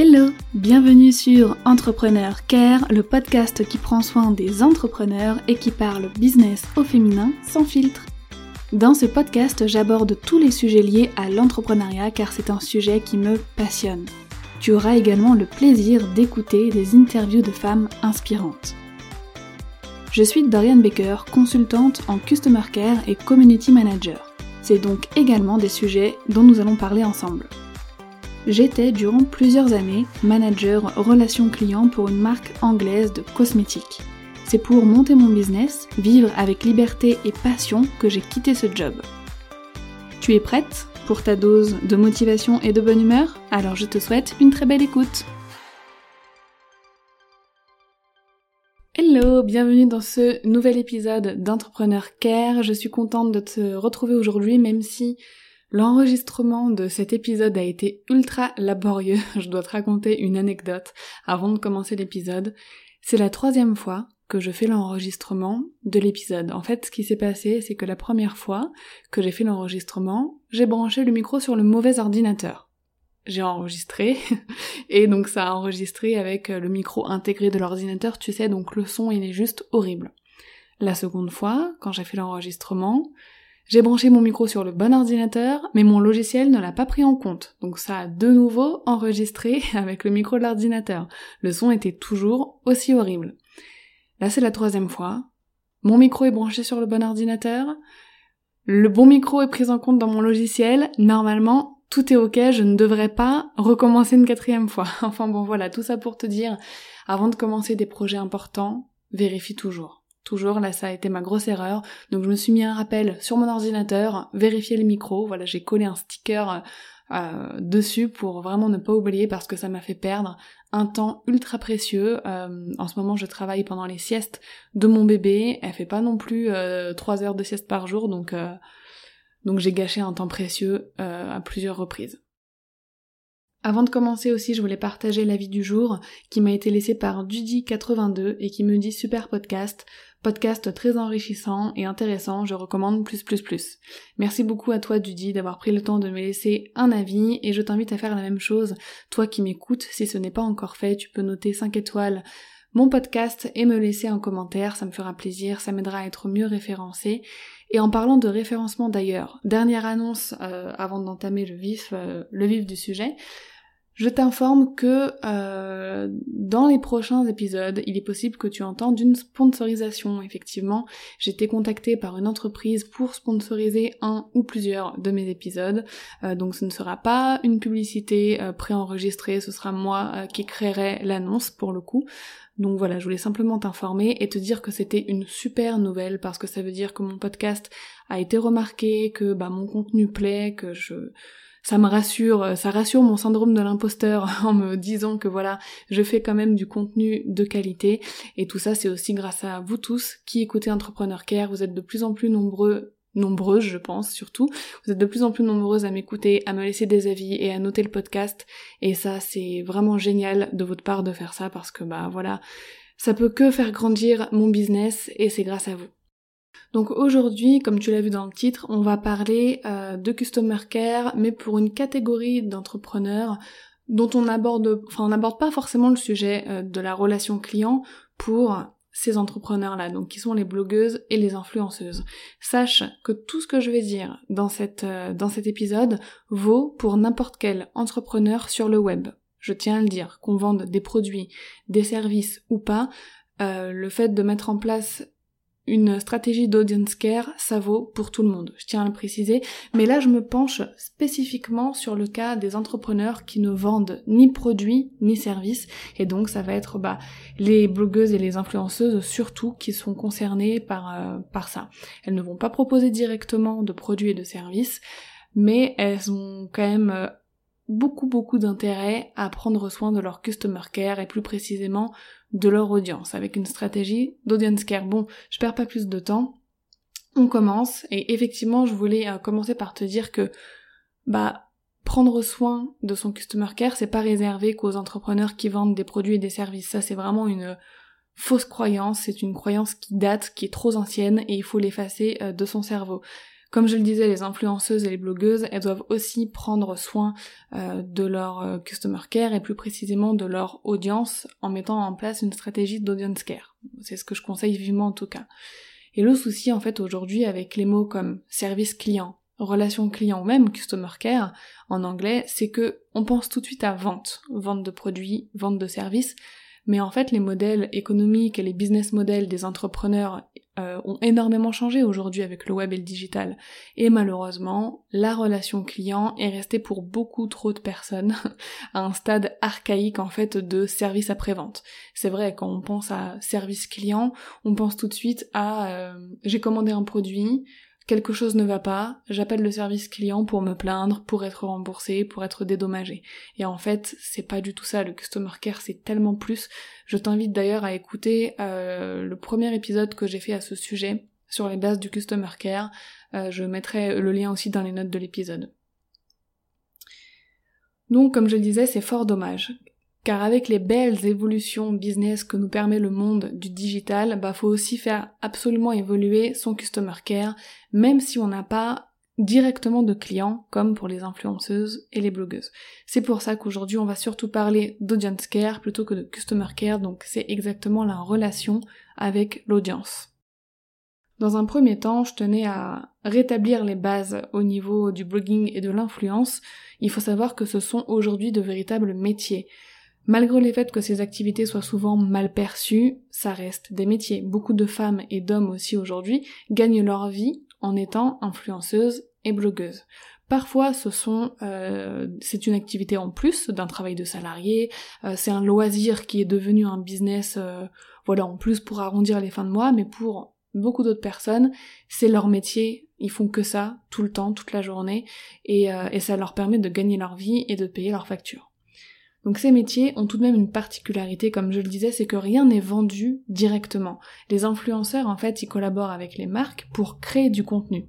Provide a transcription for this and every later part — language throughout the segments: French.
Hello, bienvenue sur Entrepreneur Care, le podcast qui prend soin des entrepreneurs et qui parle business au féminin sans filtre. Dans ce podcast, j'aborde tous les sujets liés à l'entrepreneuriat car c'est un sujet qui me passionne. Tu auras également le plaisir d'écouter des interviews de femmes inspirantes. Je suis Dorian Baker, consultante en Customer Care et Community Manager. C'est donc également des sujets dont nous allons parler ensemble. J'étais durant plusieurs années manager relation client pour une marque anglaise de cosmétiques. C'est pour monter mon business, vivre avec liberté et passion que j'ai quitté ce job. Tu es prête pour ta dose de motivation et de bonne humeur? Alors je te souhaite une très belle écoute. Hello, bienvenue dans ce nouvel épisode d'Entrepreneur Care. Je suis contente de te retrouver aujourd'hui même si L'enregistrement de cet épisode a été ultra laborieux. Je dois te raconter une anecdote avant de commencer l'épisode. C'est la troisième fois que je fais l'enregistrement de l'épisode. En fait, ce qui s'est passé, c'est que la première fois que j'ai fait l'enregistrement, j'ai branché le micro sur le mauvais ordinateur. J'ai enregistré, et donc ça a enregistré avec le micro intégré de l'ordinateur, tu sais, donc le son il est juste horrible. La seconde fois, quand j'ai fait l'enregistrement, j'ai branché mon micro sur le bon ordinateur, mais mon logiciel ne l'a pas pris en compte. Donc ça a de nouveau enregistré avec le micro de l'ordinateur. Le son était toujours aussi horrible. Là c'est la troisième fois. Mon micro est branché sur le bon ordinateur. Le bon micro est pris en compte dans mon logiciel. Normalement, tout est ok, je ne devrais pas recommencer une quatrième fois. Enfin bon voilà, tout ça pour te dire, avant de commencer des projets importants, vérifie toujours. Toujours, là, ça a été ma grosse erreur. Donc, je me suis mis un rappel sur mon ordinateur, vérifier le micro. Voilà, j'ai collé un sticker euh, dessus pour vraiment ne pas oublier parce que ça m'a fait perdre un temps ultra précieux. Euh, en ce moment, je travaille pendant les siestes de mon bébé. Elle fait pas non plus euh, 3 heures de sieste par jour, donc euh, donc j'ai gâché un temps précieux à plusieurs reprises. Avant de commencer aussi, je voulais partager l'avis du jour qui m'a été laissé par Dudy82 et qui me dit super podcast. Podcast très enrichissant et intéressant, je recommande plus plus plus. Merci beaucoup à toi Dudy d'avoir pris le temps de me laisser un avis et je t'invite à faire la même chose. Toi qui m'écoutes, si ce n'est pas encore fait, tu peux noter 5 étoiles mon podcast et me laisser un commentaire, ça me fera plaisir, ça m'aidera à être mieux référencé. Et en parlant de référencement d'ailleurs, dernière annonce euh, avant d'entamer le vif, euh, le vif du sujet, je t'informe que euh, dans les prochains épisodes, il est possible que tu entendes une sponsorisation. Effectivement, j'ai été contactée par une entreprise pour sponsoriser un ou plusieurs de mes épisodes. Euh, donc ce ne sera pas une publicité euh, préenregistrée, ce sera moi qui créerai l'annonce pour le coup. Donc voilà, je voulais simplement t'informer et te dire que c'était une super nouvelle parce que ça veut dire que mon podcast a été remarqué, que bah mon contenu plaît, que je ça me rassure, euh, ça rassure mon syndrome de l'imposteur en me disant que voilà, je fais quand même du contenu de qualité. Et tout ça, c'est aussi grâce à vous tous qui écoutez Entrepreneur Care. Vous êtes de plus en plus nombreux nombreuses, je pense, surtout. Vous êtes de plus en plus nombreuses à m'écouter, à me laisser des avis et à noter le podcast. Et ça, c'est vraiment génial de votre part de faire ça parce que, bah, voilà, ça peut que faire grandir mon business et c'est grâce à vous. Donc aujourd'hui, comme tu l'as vu dans le titre, on va parler euh, de customer care, mais pour une catégorie d'entrepreneurs dont on aborde, enfin on n'aborde pas forcément le sujet euh, de la relation client pour ces entrepreneurs-là, donc qui sont les blogueuses et les influenceuses. Sache que tout ce que je vais dire dans, cette, euh, dans cet épisode vaut pour n'importe quel entrepreneur sur le web. Je tiens à le dire, qu'on vende des produits, des services ou pas, le fait de mettre en place une stratégie d'audience care, ça vaut pour tout le monde, je tiens à le préciser. Mais là, je me penche spécifiquement sur le cas des entrepreneurs qui ne vendent ni produits ni services. Et donc, ça va être bah, les blogueuses et les influenceuses surtout qui sont concernées par, euh, par ça. Elles ne vont pas proposer directement de produits et de services, mais elles ont quand même... Euh, beaucoup beaucoup d'intérêt à prendre soin de leur customer care et plus précisément de leur audience avec une stratégie d'audience care. Bon, je perds pas plus de temps. On commence et effectivement, je voulais euh, commencer par te dire que bah prendre soin de son customer care, c'est pas réservé qu'aux entrepreneurs qui vendent des produits et des services. Ça, c'est vraiment une fausse croyance, c'est une croyance qui date, qui est trop ancienne et il faut l'effacer euh, de son cerveau. Comme je le disais, les influenceuses et les blogueuses, elles doivent aussi prendre soin euh, de leur euh, customer care et plus précisément de leur audience en mettant en place une stratégie d'audience care. C'est ce que je conseille vivement en tout cas. Et le souci en fait aujourd'hui avec les mots comme service client, relation client ou même customer care en anglais, c'est que on pense tout de suite à vente, vente de produits, vente de services, mais en fait les modèles économiques et les business models des entrepreneurs euh, ont énormément changé aujourd'hui avec le web et le digital. Et malheureusement, la relation client est restée pour beaucoup trop de personnes à un stade archaïque en fait de service après-vente. C'est vrai, quand on pense à service client, on pense tout de suite à euh, j'ai commandé un produit, quelque chose ne va pas, j'appelle le service client pour me plaindre, pour être remboursé, pour être dédommagé. Et en fait, c'est pas du tout ça, le customer care c'est tellement plus. Je t'invite d'ailleurs à écouter euh, le premier épisode que j'ai fait à ce sujet sur les bases du customer care. Euh, je mettrai le lien aussi dans les notes de l'épisode. Donc, comme je le disais, c'est fort dommage car avec les belles évolutions business que nous permet le monde du digital, bah faut aussi faire absolument évoluer son customer care, même si on n'a pas directement de clients comme pour les influenceuses et les blogueuses. C'est pour ça qu'aujourd'hui on va surtout parler d'audience care plutôt que de customer care, donc c'est exactement la relation avec l'audience. Dans un premier temps, je tenais à rétablir les bases au niveau du blogging et de l'influence. Il faut savoir que ce sont aujourd'hui de véritables métiers. Malgré le fait que ces activités soient souvent mal perçues, ça reste des métiers. Beaucoup de femmes et d'hommes aussi aujourd'hui gagnent leur vie en étant influenceuses et blogueuses. Parfois, ce sont, euh, c'est une activité en plus d'un travail de salarié. Euh, c'est un loisir qui est devenu un business, euh, voilà, en plus pour arrondir les fins de mois. Mais pour beaucoup d'autres personnes, c'est leur métier. Ils font que ça tout le temps, toute la journée, et, et ça leur permet de gagner leur vie et de payer leurs factures. Donc ces métiers ont tout de même une particularité, comme je le disais, c'est que rien n'est vendu directement. Les influenceurs, en fait, ils collaborent avec les marques pour créer du contenu.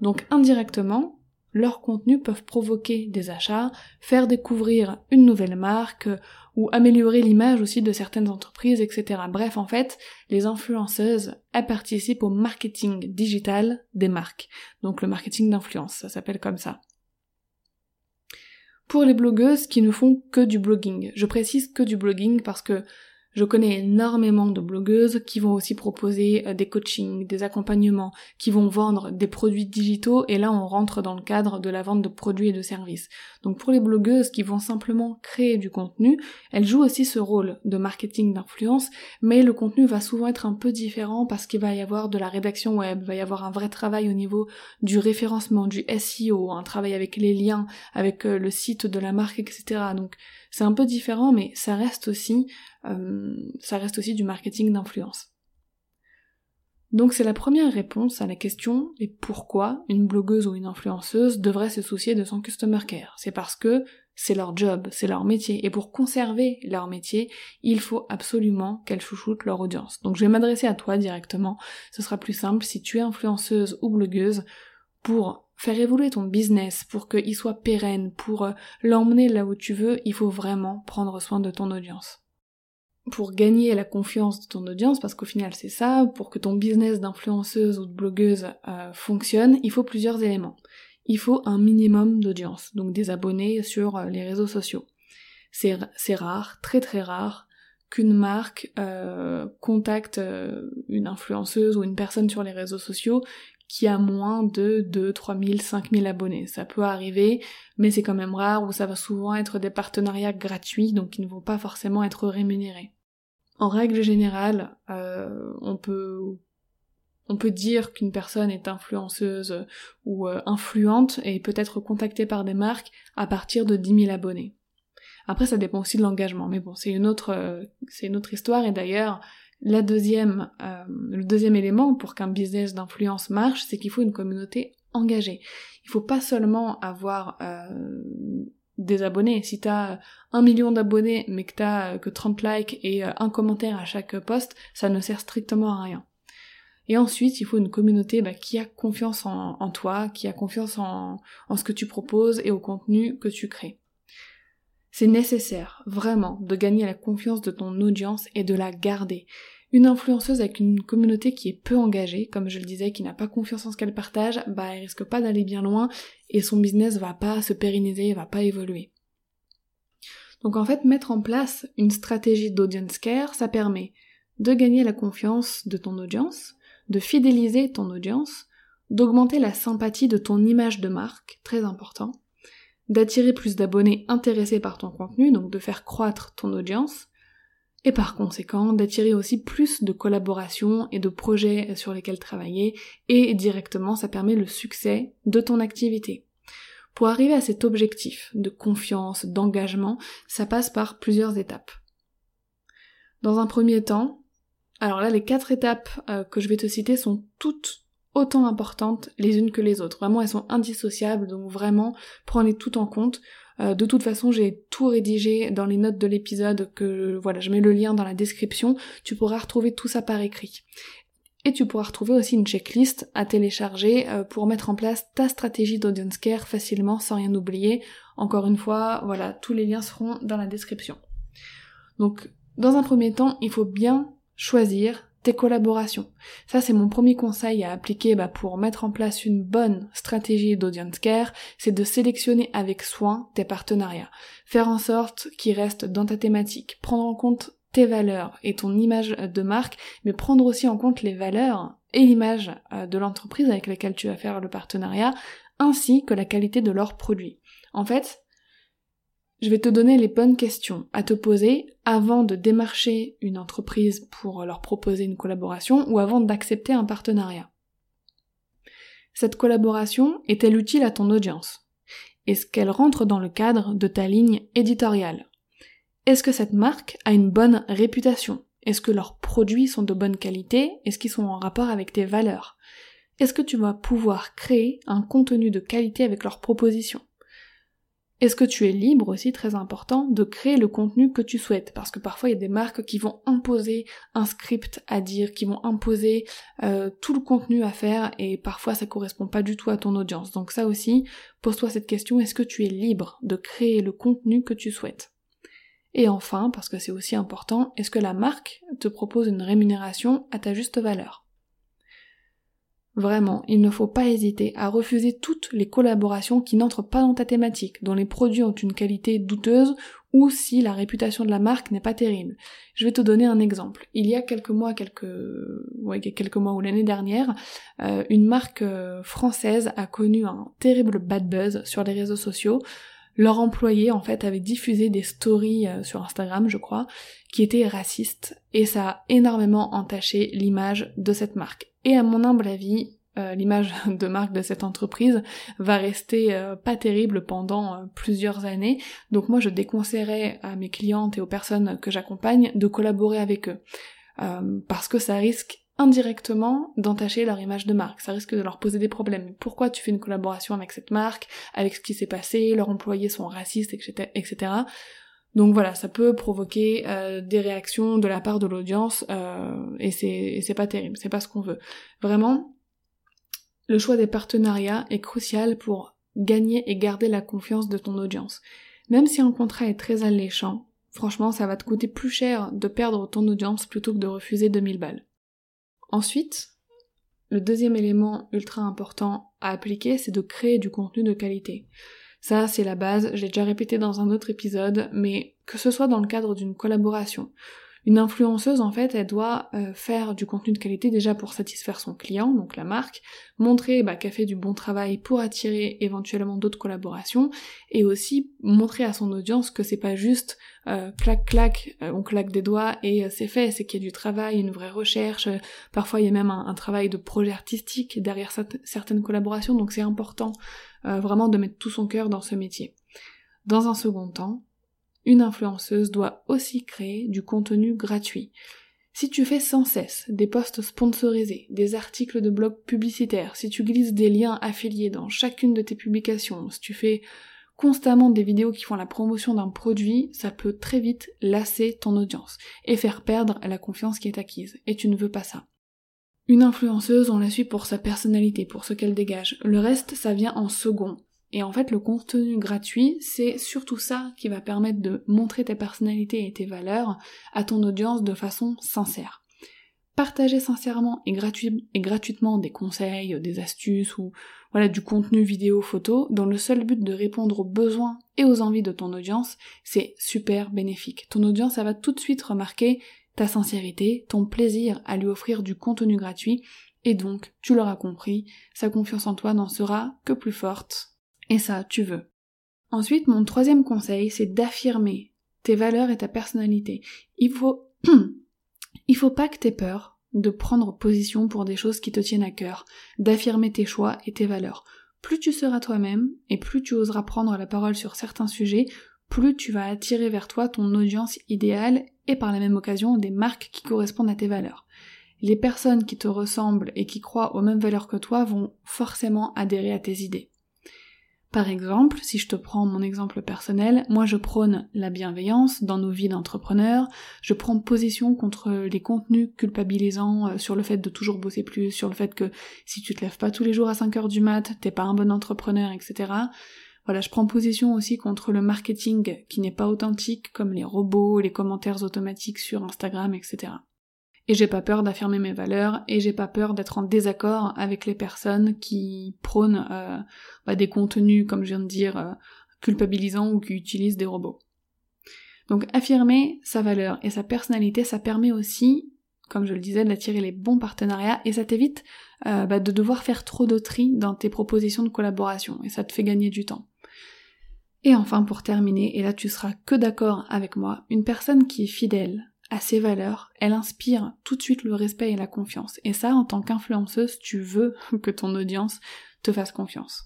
Donc indirectement, leurs contenus peuvent provoquer des achats, faire découvrir une nouvelle marque, ou améliorer l'image aussi de certaines entreprises, etc. Bref, en fait, les influenceuses, elles participent au marketing digital des marques. Donc le marketing d'influence, ça s'appelle comme ça pour les blogueuses qui ne font que du blogging. Je précise que du blogging parce que je connais énormément de blogueuses qui vont aussi proposer euh, des coachings, des accompagnements, qui vont vendre des produits digitaux et là on rentre dans le cadre de la vente de produits et de services. Donc pour les blogueuses qui vont simplement créer du contenu, elles jouent aussi ce rôle de marketing d'influence, mais le contenu va souvent être un peu différent parce qu'il va y avoir de la rédaction web, il va y avoir un vrai travail au niveau du référencement, du SEO, un travail avec les liens, avec euh, le site de la marque, etc. Donc c'est un peu différent, mais ça reste aussi, euh, ça reste aussi du marketing d'influence. Donc c'est la première réponse à la question et pourquoi une blogueuse ou une influenceuse devrait se soucier de son customer care? C'est parce que c'est leur job, c'est leur métier, et pour conserver leur métier, il faut absolument qu'elles chouchoutent leur audience. Donc je vais m'adresser à toi directement, ce sera plus simple si tu es influenceuse ou blogueuse pour faire évoluer ton business pour qu'il soit pérenne, pour euh, l'emmener là où tu veux, il faut vraiment prendre soin de ton audience. Pour gagner la confiance de ton audience, parce qu'au final c'est ça, pour que ton business d'influenceuse ou de blogueuse euh, fonctionne, il faut plusieurs éléments. Il faut un minimum d'audience, donc des abonnés sur euh, les réseaux sociaux. C'est rare, très très rare, qu'une marque contacte une influenceuse ou une personne sur les réseaux sociaux qui a moins de 2, 3 000, 5 000 abonnés. Ça peut arriver, mais c'est quand même rare où ça va souvent être des partenariats gratuits, donc qui ne vont pas forcément être rémunérés. En règle générale, euh, on peut on peut dire qu'une personne est influenceuse ou euh, influente et peut être contactée par des marques à partir de 10 000 abonnés. Après, ça dépend aussi de l'engagement, mais bon, c'est une euh, c'est une autre histoire. Et d'ailleurs, la deuxième, euh, le deuxième élément pour qu'un business d'influence marche, c'est qu'il faut une communauté engagée. Il faut pas seulement avoir euh, des abonnés. Si t'as un million d'abonnés mais que t'as euh, que 30 likes et un commentaire à chaque post, ça ne sert strictement à rien. Et ensuite, il faut une communauté bah, qui a confiance en, toi, qui a confiance en, en ce que tu proposes et au contenu que tu crées. C'est nécessaire, vraiment, de gagner la confiance de ton audience et de la garder. Une influenceuse avec une communauté qui est peu engagée, comme je le disais, qui n'a pas confiance en ce qu'elle partage, bah elle risque pas d'aller bien loin et son business va pas se pérenniser, va pas évoluer. Donc en fait, mettre en place une stratégie d'audience care, ça permet de gagner la confiance de ton audience, de fidéliser ton audience, d'augmenter la sympathie de ton image de marque, très important, d'attirer plus d'abonnés intéressés par ton contenu, donc de faire croître ton audience, et par conséquent d'attirer aussi plus de collaborations et de projets sur lesquels travailler, et directement ça permet le succès de ton activité. Pour arriver à cet objectif de confiance, d'engagement, ça passe par plusieurs étapes. Dans un premier temps, alors là les quatre étapes euh, que je vais te citer sont toutes autant importantes les unes que les autres. Vraiment elles sont indissociables, donc vraiment prenez tout en compte. Euh, de toute façon, j'ai tout rédigé dans les notes de l'épisode que voilà, je mets le lien dans la description. Tu pourras retrouver tout ça par écrit. Et tu pourras retrouver aussi une checklist à télécharger euh, pour mettre en place ta stratégie d'audience care facilement sans rien oublier. Encore une fois, voilà, tous les liens seront dans la description. Donc, dans un premier temps, il faut bien choisir tes collaborations. Ça, c'est mon premier conseil à appliquer bah, pour mettre en place une bonne stratégie d'audience care, c'est de sélectionner avec soin tes partenariats. Faire en sorte qu'ils restent dans ta thématique. Prendre en compte tes valeurs et ton image de marque, mais prendre aussi en compte les valeurs et l'image euh, de l'entreprise avec laquelle tu vas faire le partenariat, ainsi que la qualité de leurs produits. En fait, je vais te donner les bonnes questions à te poser avant de démarcher une entreprise pour leur proposer une collaboration ou avant d'accepter un partenariat. Cette collaboration est-elle utile à ton audience? Est-ce qu'elle rentre dans le cadre de ta ligne éditoriale? Est-ce que cette marque a une bonne réputation? Est-ce que leurs produits sont de bonne qualité? Est-ce qu'ils sont en rapport avec tes valeurs? Est-ce que tu vas pouvoir créer un contenu de qualité avec leurs propositions? Est-ce que tu es libre aussi, très important, de créer le contenu que tu souhaites? Parce que parfois il y a des marques qui vont imposer un script à dire, qui vont imposer euh, tout le contenu à faire et parfois ça correspond pas du tout à ton audience. Donc ça aussi, pose-toi cette question, est-ce que tu es libre de créer le contenu que tu souhaites? Et enfin, parce que c'est aussi important, est-ce que la marque te propose une rémunération à ta juste valeur? Vraiment, il ne faut pas hésiter à refuser toutes les collaborations qui n'entrent pas dans ta thématique, dont les produits ont une qualité douteuse ou si la réputation de la marque n'est pas terrible. Je vais te donner un exemple. Il y a quelques mois, quelques, ouais, quelques mois ou l'année dernière, euh, une marque euh, française a connu un terrible bad buzz sur les réseaux sociaux. Leur employé, en fait, avait diffusé des stories euh, sur Instagram, je crois, qui étaient racistes, et ça a énormément entaché l'image de cette marque. Et à mon humble avis, euh, l'image de marque de cette entreprise va rester euh, pas terrible pendant euh, plusieurs années. Donc moi je déconseillerais à mes clientes et aux personnes que j'accompagne de collaborer avec eux. parce que ça risque indirectement d'entacher leur image de marque, ça risque de leur poser des problèmes. Pourquoi tu fais une collaboration avec cette marque, avec ce qui s'est passé, leurs employés sont racistes, etc. etc. Donc voilà, ça peut provoquer euh, des réactions de la part de l'audience euh, et c'est pas terrible, c'est pas ce qu'on veut. Vraiment, le choix des partenariats est crucial pour gagner et garder la confiance de ton audience. Même si un contrat est très alléchant, franchement, ça va te coûter plus cher de perdre ton audience plutôt que de refuser 2000 balles. Ensuite, le deuxième élément ultra important à appliquer, c'est de créer du contenu de qualité. Ça, c'est la base, j'ai déjà répété dans un autre épisode, mais que ce soit dans le cadre d'une collaboration. Une influenceuse, en fait, elle doit euh, faire du contenu de qualité déjà pour satisfaire son client, donc la marque, montrer bah, qu'elle fait du bon travail pour attirer éventuellement d'autres collaborations, et aussi montrer à son audience que c'est pas juste euh, clac clac, euh, on claque des doigts et c'est fait, c'est qu'il y a du travail, une vraie recherche, parfois il y a même un, un travail de projet artistique derrière certaines collaborations, donc c'est important euh, vraiment de mettre tout son cœur dans ce métier. Dans un second temps, une influenceuse doit aussi créer du contenu gratuit. Si tu fais sans cesse des posts sponsorisés, des articles de blog publicitaires, si tu glisses des liens affiliés dans chacune de tes publications, si tu fais constamment des vidéos qui font la promotion d'un produit, ça peut très vite lasser ton audience et faire perdre la confiance qui est acquise. Et tu ne veux pas ça. Une influenceuse, on la suit pour sa personnalité, pour ce qu'elle dégage. Le reste, ça vient en second. Et en fait, le contenu gratuit, c'est surtout ça qui va permettre de montrer ta personnalité et tes valeurs à ton audience de façon sincère. partager sincèrement et, gratuitement des conseils, des astuces ou voilà du contenu vidéo photo dans le seul but de répondre aux besoins et aux envies de ton audience, c'est super bénéfique. Ton audience, elle va tout de suite remarquer ta sincérité, ton plaisir à lui offrir du contenu gratuit et donc, tu l'auras compris, sa confiance en toi n'en sera que plus forte. Et ça, tu veux. Ensuite, mon troisième conseil, c'est d'affirmer tes valeurs et ta personnalité. Il faut Il faut pas que t'aies peur de prendre position pour des choses qui te tiennent à cœur, d'affirmer tes choix et tes valeurs. Plus tu seras toi-même et plus tu oseras prendre la parole sur certains sujets, plus tu vas attirer vers toi ton audience idéale et par la même occasion des marques qui correspondent à tes valeurs. Les personnes qui te ressemblent et qui croient aux mêmes valeurs que toi vont forcément adhérer à tes idées. Par exemple, si je te prends mon exemple personnel, moi je prône la bienveillance dans nos vies d'entrepreneurs, je prends position contre les contenus culpabilisants euh, sur le fait de toujours bosser plus, sur le fait que si tu te lèves pas tous les jours à 5 heures du mat, t'es pas un bon entrepreneur, etc. Voilà, je prends position aussi contre le marketing qui n'est pas authentique, comme les robots, les commentaires automatiques sur Instagram, etc. Et j'ai pas peur d'affirmer mes valeurs et j'ai pas peur d'être en désaccord avec les personnes qui prônent euh, bah, des contenus, comme je viens de dire, euh, culpabilisants ou qui utilisent des robots. Donc affirmer sa valeur et sa personnalité, ça permet aussi, comme je le disais, d'attirer les bons partenariats et ça t'évite euh, bah, de devoir faire trop de tri dans tes propositions de collaboration et ça te fait gagner du temps. Et enfin, pour terminer, et là tu seras que d'accord avec moi, une personne qui est fidèle, à ses valeurs, elle inspire tout de suite le respect et la confiance. Et ça, en tant qu'influenceuse, tu veux que ton audience te fasse confiance.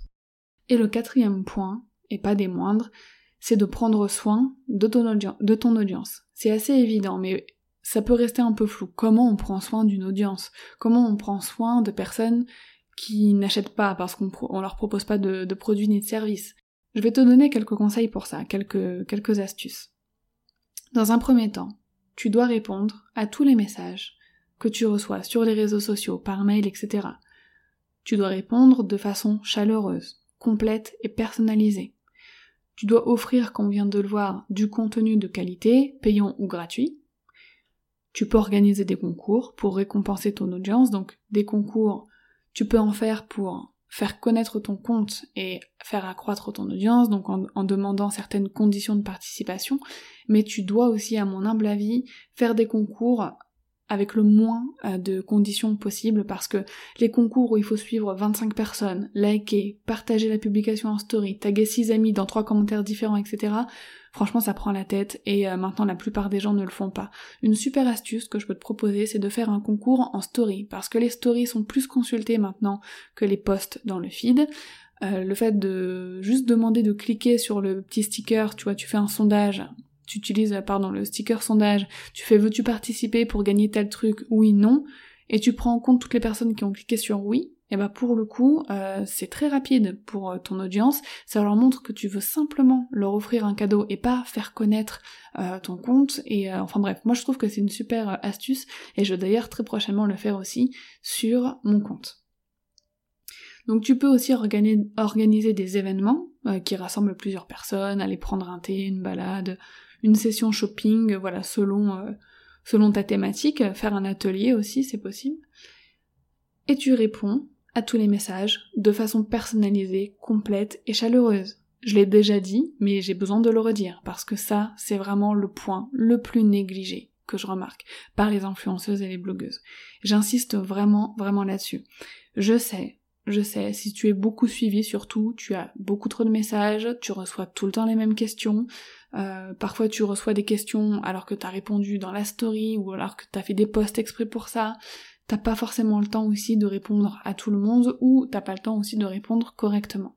Et le quatrième point, et pas des moindres, c'est de prendre soin de ton, audience. C'est assez évident, mais ça peut rester un peu flou. Comment on prend soin d'une audience? Comment on prend soin de personnes qui n'achètent pas parce qu'on on leur propose pas de, produits ni de services? Je vais te donner quelques conseils pour ça, quelques, astuces. Dans un premier temps, tu dois répondre à tous les messages que tu reçois sur les réseaux sociaux, par mail, etc. Tu dois répondre de façon chaleureuse, complète et personnalisée. Tu dois offrir, comme on vient de le voir, du contenu de qualité, payant ou gratuit. Tu peux organiser des concours pour récompenser ton audience, donc des concours, tu peux en faire pour faire connaître ton compte et faire accroître ton audience, donc en, demandant certaines conditions de participation, mais tu dois aussi, à mon humble avis, faire des concours avec le moins euh, de conditions possibles parce que les concours où il faut suivre 25 personnes, liker, partager la publication en story, taguer 6 amis dans trois commentaires différents, etc. Franchement, ça prend la tête et euh, maintenant la plupart des gens ne le font pas. Une super astuce que je peux te proposer, c'est de faire un concours en story parce que les stories sont plus consultées maintenant que les posts dans le feed. Euh, le fait de juste demander de cliquer sur le petit sticker, tu vois, tu fais un sondage, tu utilises pardon le sticker sondage, tu fais veux-tu participer pour gagner tel truc, oui, non, et tu prends en compte toutes les personnes qui ont cliqué sur oui, et bah pour le coup, euh, c'est très rapide pour euh, ton audience, ça leur montre que tu veux simplement leur offrir un cadeau et pas faire connaître euh, ton compte, et enfin bref, moi je trouve que c'est une super astuce, et je vais d'ailleurs très prochainement le faire aussi sur mon compte. Donc tu peux aussi organiser des événements qui rassemblent plusieurs personnes, aller prendre un thé, une balade, une session shopping, voilà, selon, euh, selon ta thématique, faire un atelier aussi, c'est possible. Et tu réponds à tous les messages de façon personnalisée, complète et chaleureuse. Je l'ai déjà dit, mais j'ai besoin de le redire, parce que ça, c'est vraiment le point le plus négligé que je remarque par les influenceuses et les blogueuses. J'insiste vraiment, vraiment là-dessus. Je sais, je sais, si tu es beaucoup suivi surtout, tu as beaucoup trop de messages, tu reçois tout le temps les mêmes questions, euh, parfois tu reçois des questions alors que t'as répondu dans la story ou alors que t'as fait des posts exprès pour ça, t'as pas forcément le temps aussi de répondre à tout le monde ou t'as pas le temps aussi de répondre correctement.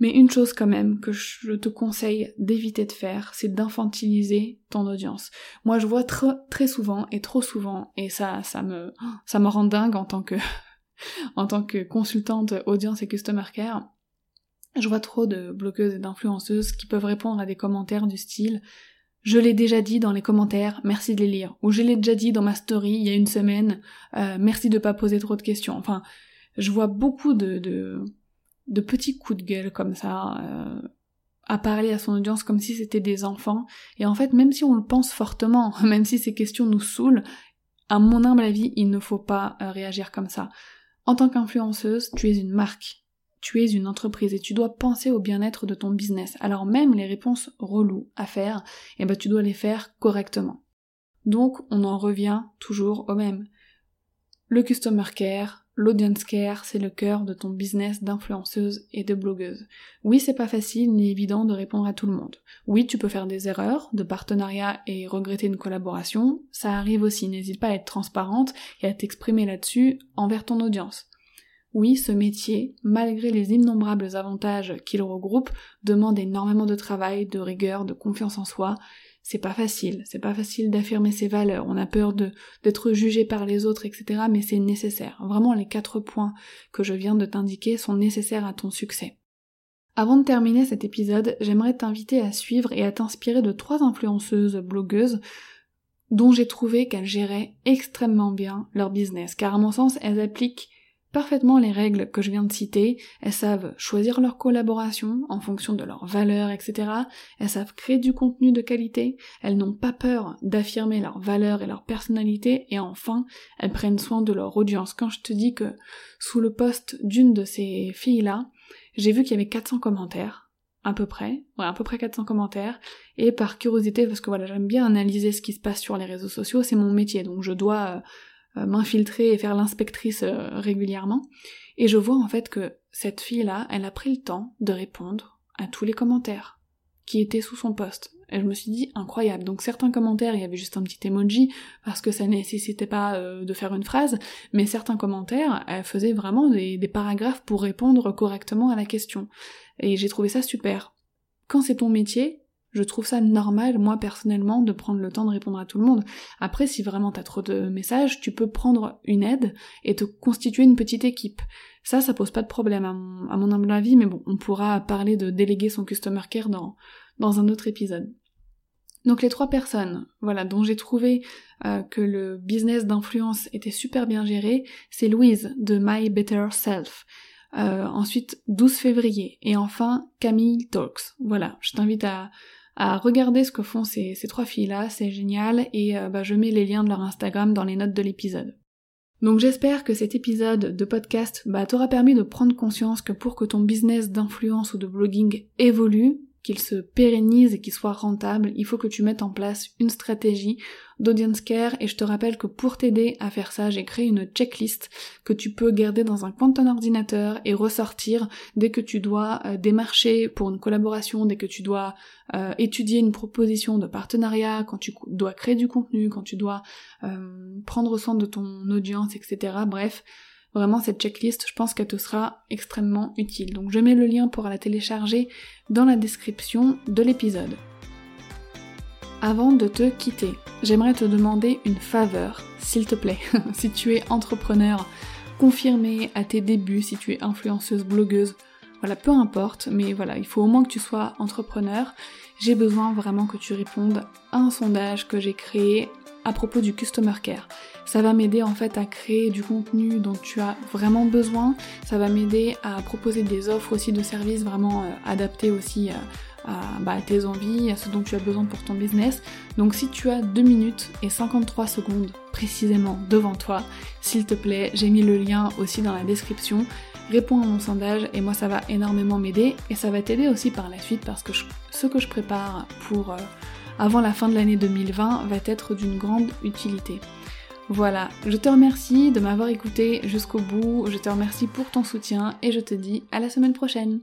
Mais une chose quand même que je te conseille d'éviter de faire, c'est d'infantiliser ton audience. Moi je vois très, très souvent et trop souvent, et ça, ça me, ça me rend dingue en tant que en tant que consultante audience et customer care, je vois trop de bloqueuses et d'influenceuses qui peuvent répondre à des commentaires du style je l'ai déjà dit dans les commentaires, merci de les lire. Ou je l'ai déjà dit dans ma story il y a une semaine, euh, merci de pas poser trop de questions. Enfin, je vois beaucoup de, de, petits coups de gueule comme ça, euh, à parler à son audience comme si c'était des enfants. Et en fait, même si on le pense fortement, même si ces questions nous saoulent, À mon humble avis, il ne faut pas euh, réagir comme ça. En tant qu'influenceuse, tu es une marque, tu es une entreprise et tu dois penser au bien-être de ton business. Alors même les réponses reloues à faire, eh ben tu dois les faire correctement. Donc on en revient toujours au même. Le customer care, l'audience care, c'est le cœur de ton business d'influenceuse et de blogueuse. Oui, c'est pas facile ni évident de répondre à tout le monde. Oui, tu peux faire des erreurs de partenariat et regretter une collaboration. Ça arrive aussi. N'hésite pas à être transparente et à t'exprimer là-dessus envers ton audience. Oui, ce métier, malgré les innombrables avantages qu'il regroupe, demande énormément de travail, de rigueur, de confiance en soi. C'est pas facile, c'est pas facile d'affirmer ses valeurs, on a peur d'être jugé par les autres, etc., mais c'est nécessaire. Vraiment, les quatre points que je viens de t'indiquer sont nécessaires à ton succès. Avant de terminer cet épisode, j'aimerais t'inviter à suivre et à t'inspirer de trois influenceuses blogueuses dont j'ai trouvé qu'elles géraient extrêmement bien leur business, car à mon sens, elles appliquent parfaitement les règles que je viens de citer, elles savent choisir leur collaboration en fonction de leurs valeurs, etc. Elles savent créer du contenu de qualité, elles n'ont pas peur d'affirmer leurs valeurs et leur personnalité, et enfin, elles prennent soin de leur audience. Quand je te dis que sous le poste d'une de ces filles-là, j'ai vu qu'il y avait 400 commentaires, à peu près, ouais, à peu près 400 commentaires, et par curiosité, parce que voilà, j'aime bien analyser ce qui se passe sur les réseaux sociaux, c'est mon métier, donc je dois euh, m'infiltrer et faire l'inspectrice euh, régulièrement. Et je vois en fait que cette fille-là, elle a pris le temps de répondre à tous les commentaires qui étaient sous son poste. Et je me suis dit incroyable. Donc certains commentaires, il y avait juste un petit emoji parce que ça nécessitait pas euh, de faire une phrase, mais certains commentaires, elle faisait vraiment des paragraphes pour répondre correctement à la question. Et j'ai trouvé ça super. Quand c'est ton métier, je trouve ça normal, moi personnellement, de prendre le temps de répondre à tout le monde. Après, si vraiment t'as trop de messages, tu peux prendre une aide et te constituer une petite équipe. Ça, ça pose pas de problème à mon, humble avis, mais bon, on pourra parler de déléguer son customer care dans, un autre épisode. Donc les trois personnes, voilà, dont j'ai trouvé euh, que le business d'influence était super bien géré, c'est Louise de My Better Self. Euh, ensuite 12 février et enfin Camille Talks. Voilà, je t'invite à, à regarder ce que font ces, trois filles-là, c'est génial, et euh, bah, je mets les liens de leur Instagram dans les notes de l'épisode. Donc j'espère que cet épisode de podcast bah, t'aura permis de prendre conscience que pour que ton business d'influence ou de blogging évolue, qu'il se pérennise et qu'il soit rentable, il faut que tu mettes en place une stratégie d'audience care et je te rappelle que pour t'aider à faire ça, j'ai créé une checklist que tu peux garder dans un coin ordinateur et ressortir dès que tu dois euh, démarcher pour une collaboration, dès que tu dois euh, étudier une proposition de partenariat, quand tu dois créer du contenu, quand tu dois euh, prendre soin de ton audience, etc. Bref, Vraiment, cette checklist, je pense qu'elle te sera extrêmement utile. Donc je mets le lien pour la télécharger dans la description de l'épisode. Avant de te quitter, j'aimerais te demander une faveur, s'il te plaît. si tu es entrepreneur, confirmé à tes débuts, si tu es influenceuse, blogueuse, voilà, peu importe, mais voilà, il faut au moins que tu sois entrepreneur. J'ai besoin vraiment que tu répondes à un sondage que j'ai créé à propos du customer care. Ça va m'aider en fait à créer du contenu dont tu as vraiment besoin. Ça va m'aider à proposer des offres aussi de services vraiment euh, adaptés aussi euh, bah, à, tes envies, à ce dont tu as besoin pour ton business. Donc si tu as 2 minutes et 53 secondes précisément devant toi, s'il te plaît, j'ai mis le lien aussi dans la description. Réponds à mon sondage et moi ça va énormément m'aider et ça va t'aider aussi par la suite parce que ce que je prépare pour euh, avant la fin de l'année 2020 va être d'une grande utilité. Voilà, je te remercie de m'avoir écouté jusqu'au bout, je te remercie pour ton soutien et je te dis à la semaine prochaine.